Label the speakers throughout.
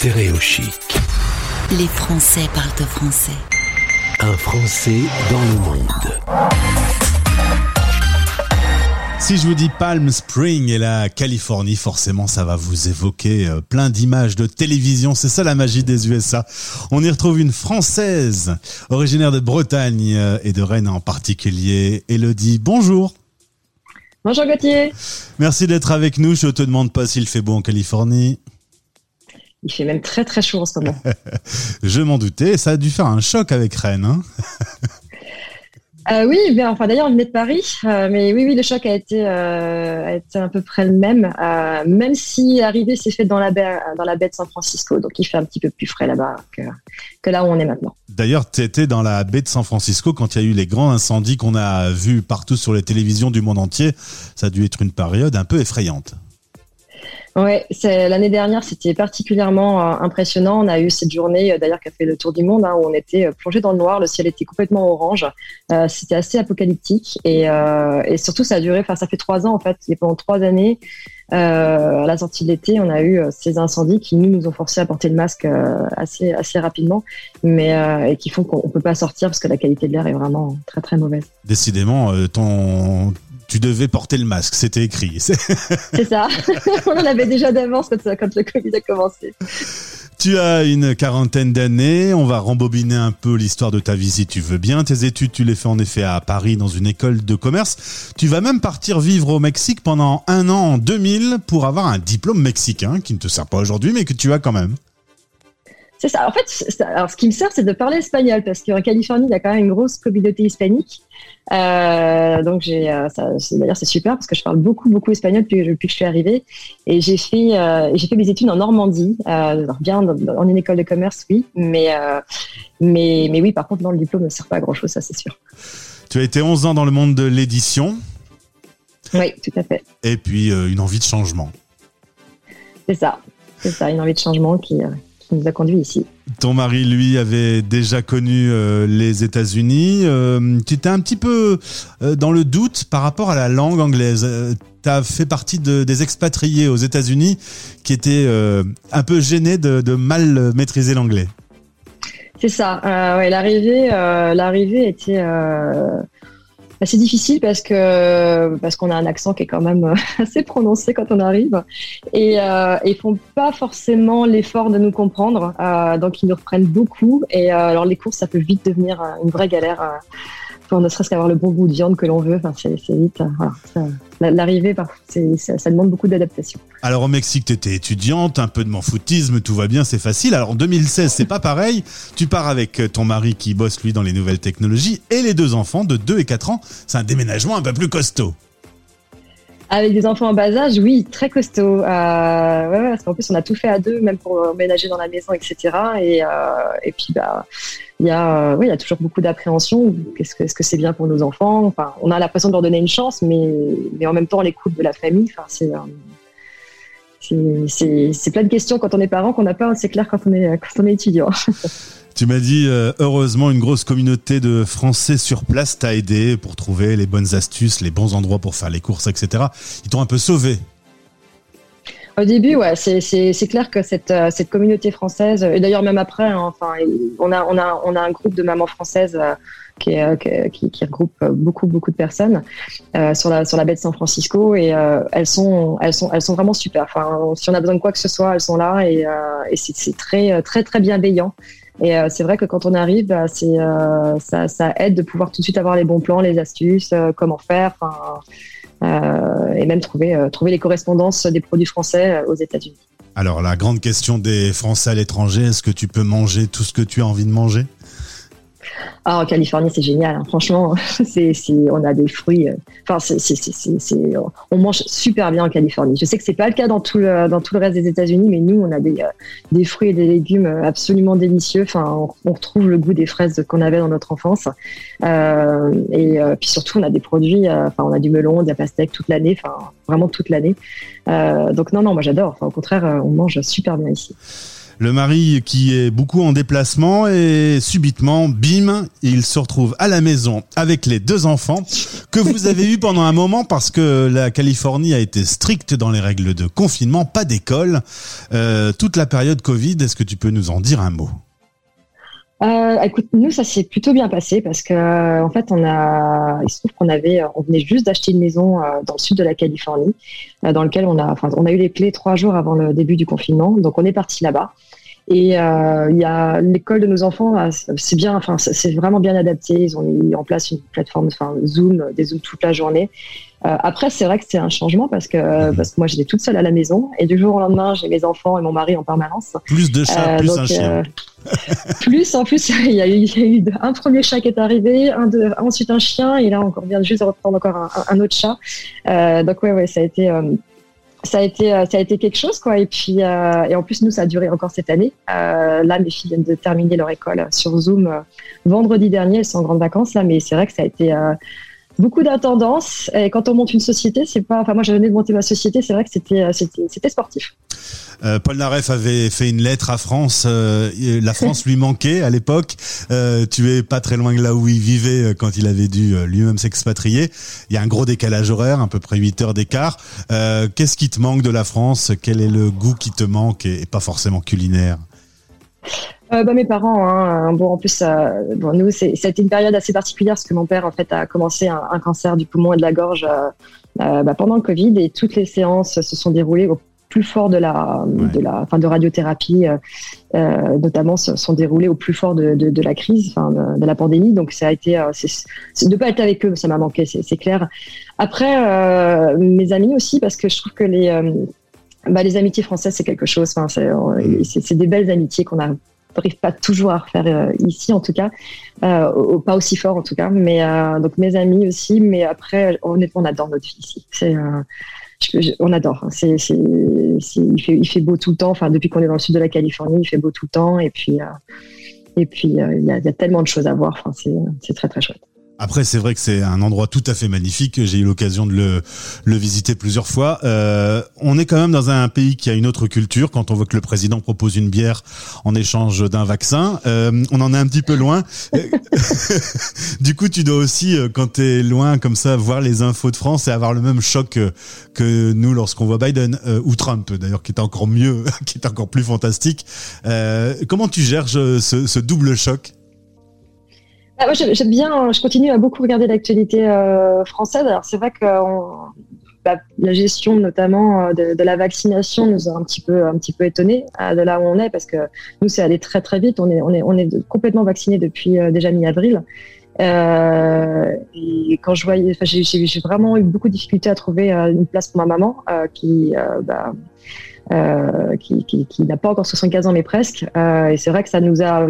Speaker 1: Stéréochic.
Speaker 2: Les Français parlent français.
Speaker 1: Un Français dans le monde.
Speaker 3: Si je vous dis Palm Spring et la Californie, forcément, ça va vous évoquer euh, plein d'images de télévision. C'est ça la magie des USA. On y retrouve une Française, originaire de Bretagne euh, et de Rennes en particulier. Elodie, bonjour.
Speaker 4: Bonjour Gauthier.
Speaker 3: Merci d'être avec nous. Je te demande pas s'il fait beau en Californie.
Speaker 4: Il fait même très très chaud en ce moment.
Speaker 3: je m'en doutais. Ça a dû faire un choc avec Rennes. Hein
Speaker 4: euh, oui, bien, enfin d'ailleurs on venait de Paris, euh, mais oui, oui, le choc a été, euh, a été à peu près le même, même si l'arrivée s'est faite dans la baie, dans la baie de San Francisco, donc il fait un petit peu plus frais là-bas que, que là où on est maintenant.
Speaker 3: D'ailleurs, tu étais dans la baie de San Francisco quand il y a eu les grands incendies qu'on a vus partout sur les télévisions du monde entier. Ça a dû être une période un peu effrayante.
Speaker 4: Ouais, l'année dernière, c'était particulièrement euh, impressionnant. On a eu cette journée, euh, d'ailleurs, qui a fait le tour du monde, hein, où on était euh, plongé dans le noir. Le ciel était complètement orange. c'était assez apocalyptique et, surtout, ça a duré. Enfin, ça fait trois ans en fait. Et pendant trois années, à la sortie de l'été, on a eu ces incendies qui nous nous ont forcé à porter le masque assez assez rapidement, mais qui font qu'on peut pas sortir parce que la qualité de l'air est vraiment très très mauvaise.
Speaker 3: Décidément, ton tu devais porter le masque, c'était écrit.
Speaker 4: C'est ça. On en avait déjà d'avance quand, quand le Covid a commencé.
Speaker 3: Tu as une quarantaine d'années, on va rembobiner un peu l'histoire de ta vie si tu veux bien. Tes études, tu les fais en effet à Paris dans une école de commerce. Tu vas même partir vivre au Mexique pendant un an en 2000 pour avoir un diplôme mexicain qui ne te sert pas aujourd'hui mais que tu as quand même.
Speaker 4: C'est ça. En fait, alors ce qui me sert, c'est de parler espagnol parce qu'en Californie, il y a quand même une grosse communauté hispanique. Euh, donc j'ai, euh, d'ailleurs, c'est super parce que je parle beaucoup, beaucoup espagnol depuis, depuis que je suis arrivée. Et j'ai fait, euh, j'ai fait mes études en Normandie, bien en une école de commerce, oui, mais, mais, mais oui, par contre, dans le diplôme ne sert pas à grand chose, ça c'est sûr.
Speaker 3: Tu as été 11 ans dans le monde de l'édition.
Speaker 4: Oui, tout à fait.
Speaker 3: Et puis une envie de changement.
Speaker 4: C'est ça, c'est ça, une envie de changement qui nous a conduit ici.
Speaker 3: Ton mari, lui, avait déjà connu euh, les États-Unis. Euh, tu étais un petit peu euh, dans le doute par rapport à la langue anglaise. tu as fait partie de, des expatriés aux États-Unis qui étaient un peu gênés de, de mal maîtriser l'anglais.
Speaker 4: C'est ça. ouais, l'arrivée, l'arrivée était c'est difficile parce que parce qu'on a un accent qui est quand même assez prononcé quand on arrive. Et euh, ils font pas forcément l'effort de nous comprendre euh, donc ils nous reprennent beaucoup. Et euh, alors les courses ça peut vite devenir une vraie galère euh, ne serait-ce qu'avoir le bon goût de viande que l'on veut c'est vite voilà, l'arrivée, ça, demande beaucoup d'adaptation.
Speaker 3: Alors au Mexique, tu étais étudiante, un peu de manfoutisme, tout va bien, c'est facile. Alors en 2016, c'est pas pareil. Tu pars avec ton mari qui bosse lui dans les nouvelles technologies et les deux enfants de 2 et 4 ans. C'est un déménagement un peu plus costaud.
Speaker 4: Avec des enfants en bas âge, oui, très costaud. Euh, ouais, parce qu'en plus, on a tout fait à deux, même pour emménager dans la maison, etc. Et, euh, et puis, bah, il y a, oui, il y a toujours beaucoup d'appréhension. Est-ce que c'est bien pour nos enfants? On a l'impression de leur donner une chance, mais, en même temps, les de la famille. Euh, c'est, plein de questions quand on est parent qu'on n'a pas, c'est clair quand on est étudiant.
Speaker 3: Tu m'as dit, euh, heureusement, une grosse communauté de Français sur place t'a aidé pour trouver les bonnes astuces, les bons endroits pour faire les courses, etc. Ils t'ont un peu sauvé.
Speaker 4: Au début, ouais, c'est clair que cette, euh, cette communauté française, et d'ailleurs même après, hein, enfin, on a, on, a, on a un groupe de mamans françaises euh, qui, qui, qui, regroupe beaucoup, beaucoup de personnes sur, la, sur la baie de San Francisco et elles, sont, elles, sont, elles sont vraiment super. Enfin, si on a besoin de quoi que ce soit, elles sont là et, et c'est très, très, très bienveillant. Et euh, c'est vrai que quand on arrive, bah, euh, ça, ça, aide de pouvoir tout de suite avoir les bons plans, les astuces, euh, comment faire, et même trouver, trouver les correspondances des produits français aux États-Unis.
Speaker 3: Alors la grande question des Français à l'étranger, est-ce que tu peux manger tout ce que tu as envie de manger?
Speaker 4: Ah, en Californie, c'est génial. Hein. Franchement, c'est, on a des fruits. Euh, enfin, on mange super bien en Californie. Je sais que c'est pas le cas dans tout le, dans tout le reste des États-Unis, mais nous, on a des, euh, des fruits et des légumes absolument délicieux. Enfin, on, retrouve le goût des fraises qu'on avait dans notre enfance. Euh, et puis surtout, on a des produits. enfin, on a du melon, de la pastèque toute l'année. Enfin, vraiment toute l'année. donc non, non, moi j'adore. Enfin, au contraire, on mange super bien ici.
Speaker 3: Le mari qui est beaucoup en déplacement et subitement, bim, il se retrouve à la maison avec les deux enfants que vous avez eu pendant un moment parce que la Californie a été stricte dans les règles de confinement, pas d'école, euh, toute la période Covid. Est-ce que tu peux nous en dire un mot?
Speaker 4: Euh, écoute, nous ça s'est plutôt bien passé parce que euh, en fait on a, il se trouve qu'on avait, on venait juste d'acheter une maison euh, dans le sud de la Californie, euh, dans lequel on a, enfin on a eu les clés trois jours avant le début du confinement, donc on est parti là-bas. Et il y a l'école de nos enfants, c'est bien, enfin c'est vraiment bien adapté. Ils ont mis en place une plateforme, enfin Zoom, des Zoom toute la journée. Euh, après, c'est vrai que c'est un changement parce que, euh, parce que moi, j'étais toute seule à la maison et du jour au lendemain, j'ai mes enfants et mon mari en permanence.
Speaker 3: Plus de chats,
Speaker 4: Euh,
Speaker 3: plus
Speaker 4: donc,
Speaker 3: un chien.
Speaker 4: euh, plus, en plus, il y, a eu, il y a eu un premier chat qui est arrivé, un ensuite un chien et là, on vient juste de reprendre encore un, un autre chat. Euh, donc, ouais, ouais, ça a été. Ça a été euh, ça a été quelque chose quoi. Et puis euh, et en plus nous ça a duré encore cette année. Euh, là mes filles viennent de terminer leur école sur Zoom euh, vendredi dernier elles sont en grandes vacances là mais c'est vrai que ça a été euh, beaucoup d'attendance et quand on monte une société c'est pas enfin moi je venais de monter ma société c'est vrai que c'était euh, sportif
Speaker 3: Euh, Paul Naref avait fait une lettre à France. euh, la France lui manquait à l'époque. Tu es pas très loin de là où il vivait quand il avait dû lui-même s'expatrier. Il y a un gros décalage horaire, à peu près 8 heures d'écart. Qu'est-ce qui te manque de la France? Quel est le goût qui te manque et pas forcément culinaire?
Speaker 4: Euh, bah, mes parents, hein, bon, en plus, euh, bon, nous, c'est, ça a été une période assez particulière parce que mon père, en fait, a commencé un, un cancer du poumon et de la gorge euh, euh, bah, pendant le Covid et toutes les séances se sont déroulées au plus fort de la,
Speaker 3: Ouais.
Speaker 4: de la, enfin, de radiothérapie, euh, euh, notamment, se sont déroulées au plus fort de, de, de la crise, enfin, de, de la pandémie. Donc, ça a été, euh, c'est, c'est de pas être avec eux, ça m'a manqué, c'est, c'est clair. Après, euh, mes amis aussi, parce que je trouve que les, euh, bah, les amitiés françaises, c'est quelque chose. Enfin, c'est, euh, c'est, c'est des belles amitiés qu'on a n'arrive pas toujours à refaire euh, ici en tout cas, euh, pas aussi fort en tout cas. Mais euh, donc mes amis aussi, mais après honnêtement on adore notre vie ici. C'est on adore. C'est, c'est, il, fait, beau tout le temps. Enfin depuis qu'on est dans le sud de la Californie, il fait beau tout le temps. Et puis et puis il y, a, y a tellement de choses à voir. Enfin c'est, c'est très très chouette.
Speaker 3: Après, c'est vrai que c'est un endroit tout à fait magnifique. J'ai eu l'occasion de le, le visiter plusieurs fois. Euh, on est quand même dans un pays qui a une autre culture. Quand on voit que le président propose une bière en échange d'un vaccin, euh, on en est un petit peu loin. du coup, tu dois aussi, euh, quand tu es loin comme ça, voir les infos de France et avoir le même choc que, nous lorsqu'on voit Biden euh, ou Trump, d'ailleurs, qui est encore mieux, qui est encore plus fantastique. Euh, comment tu gères ce, ce double choc?
Speaker 4: Ah, j'aime bien, je continue à beaucoup regarder l'actualité euh, française. Alors, c'est vrai que bah, la gestion, notamment euh, de, la vaccination, nous a un petit peu, un petit peu étonné de là où on est, parce que nous, c'est allé très très vite. On est, complètement vaccinés depuis euh, déjà mi-avril. Euh, et quand je voyais, j'ai- vraiment eu beaucoup de difficultés à trouver euh, une place pour ma maman, euh, qui, euh, bah, euh, qui, qui, n'a pas encore 75 ans, mais presque. Euh, et c'est vrai que ça nous a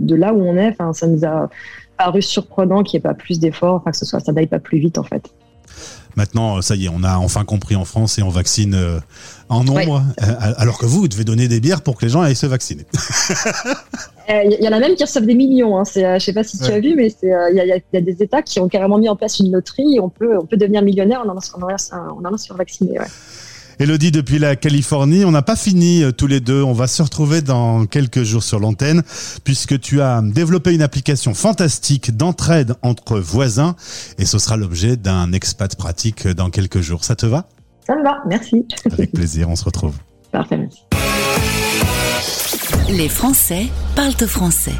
Speaker 4: de là où on est, enfin, ça nous a paru surprenant qu'il n'y ait pas plus d'efforts, enfin, que ce soit, ça n'aille pas plus vite, en fait.
Speaker 3: Maintenant, ça y est, on a enfin compris en France et on vaccine euh, en nombre, euh, alors que vous, vous devez donner des bières pour que les gens aillent se vacciner.
Speaker 4: Euh, Il y en a même qui reçoivent des millions. Hein. C'est, euh, je sais pas si tu
Speaker 3: Ouais.
Speaker 4: as vu, mais euh, il y, a, y y des États qui ont carrément mis en place une loterie et on peut, on peut devenir millionnaire en allant, en allant, en allant se faire vacciner. Ouais.
Speaker 3: Elodie, depuis la Californie, on n'a pas fini euh, tous les deux. On va se retrouver dans quelques jours sur l'antenne, puisque tu as développé une application fantastique d'entraide entre voisins, et ce sera l'objet d'un expat pratique dans quelques jours. Ça te va?
Speaker 4: Ça me va, merci.
Speaker 3: Avec plaisir, on se retrouve.
Speaker 4: Parfait, merci.
Speaker 2: Les Français parlent français.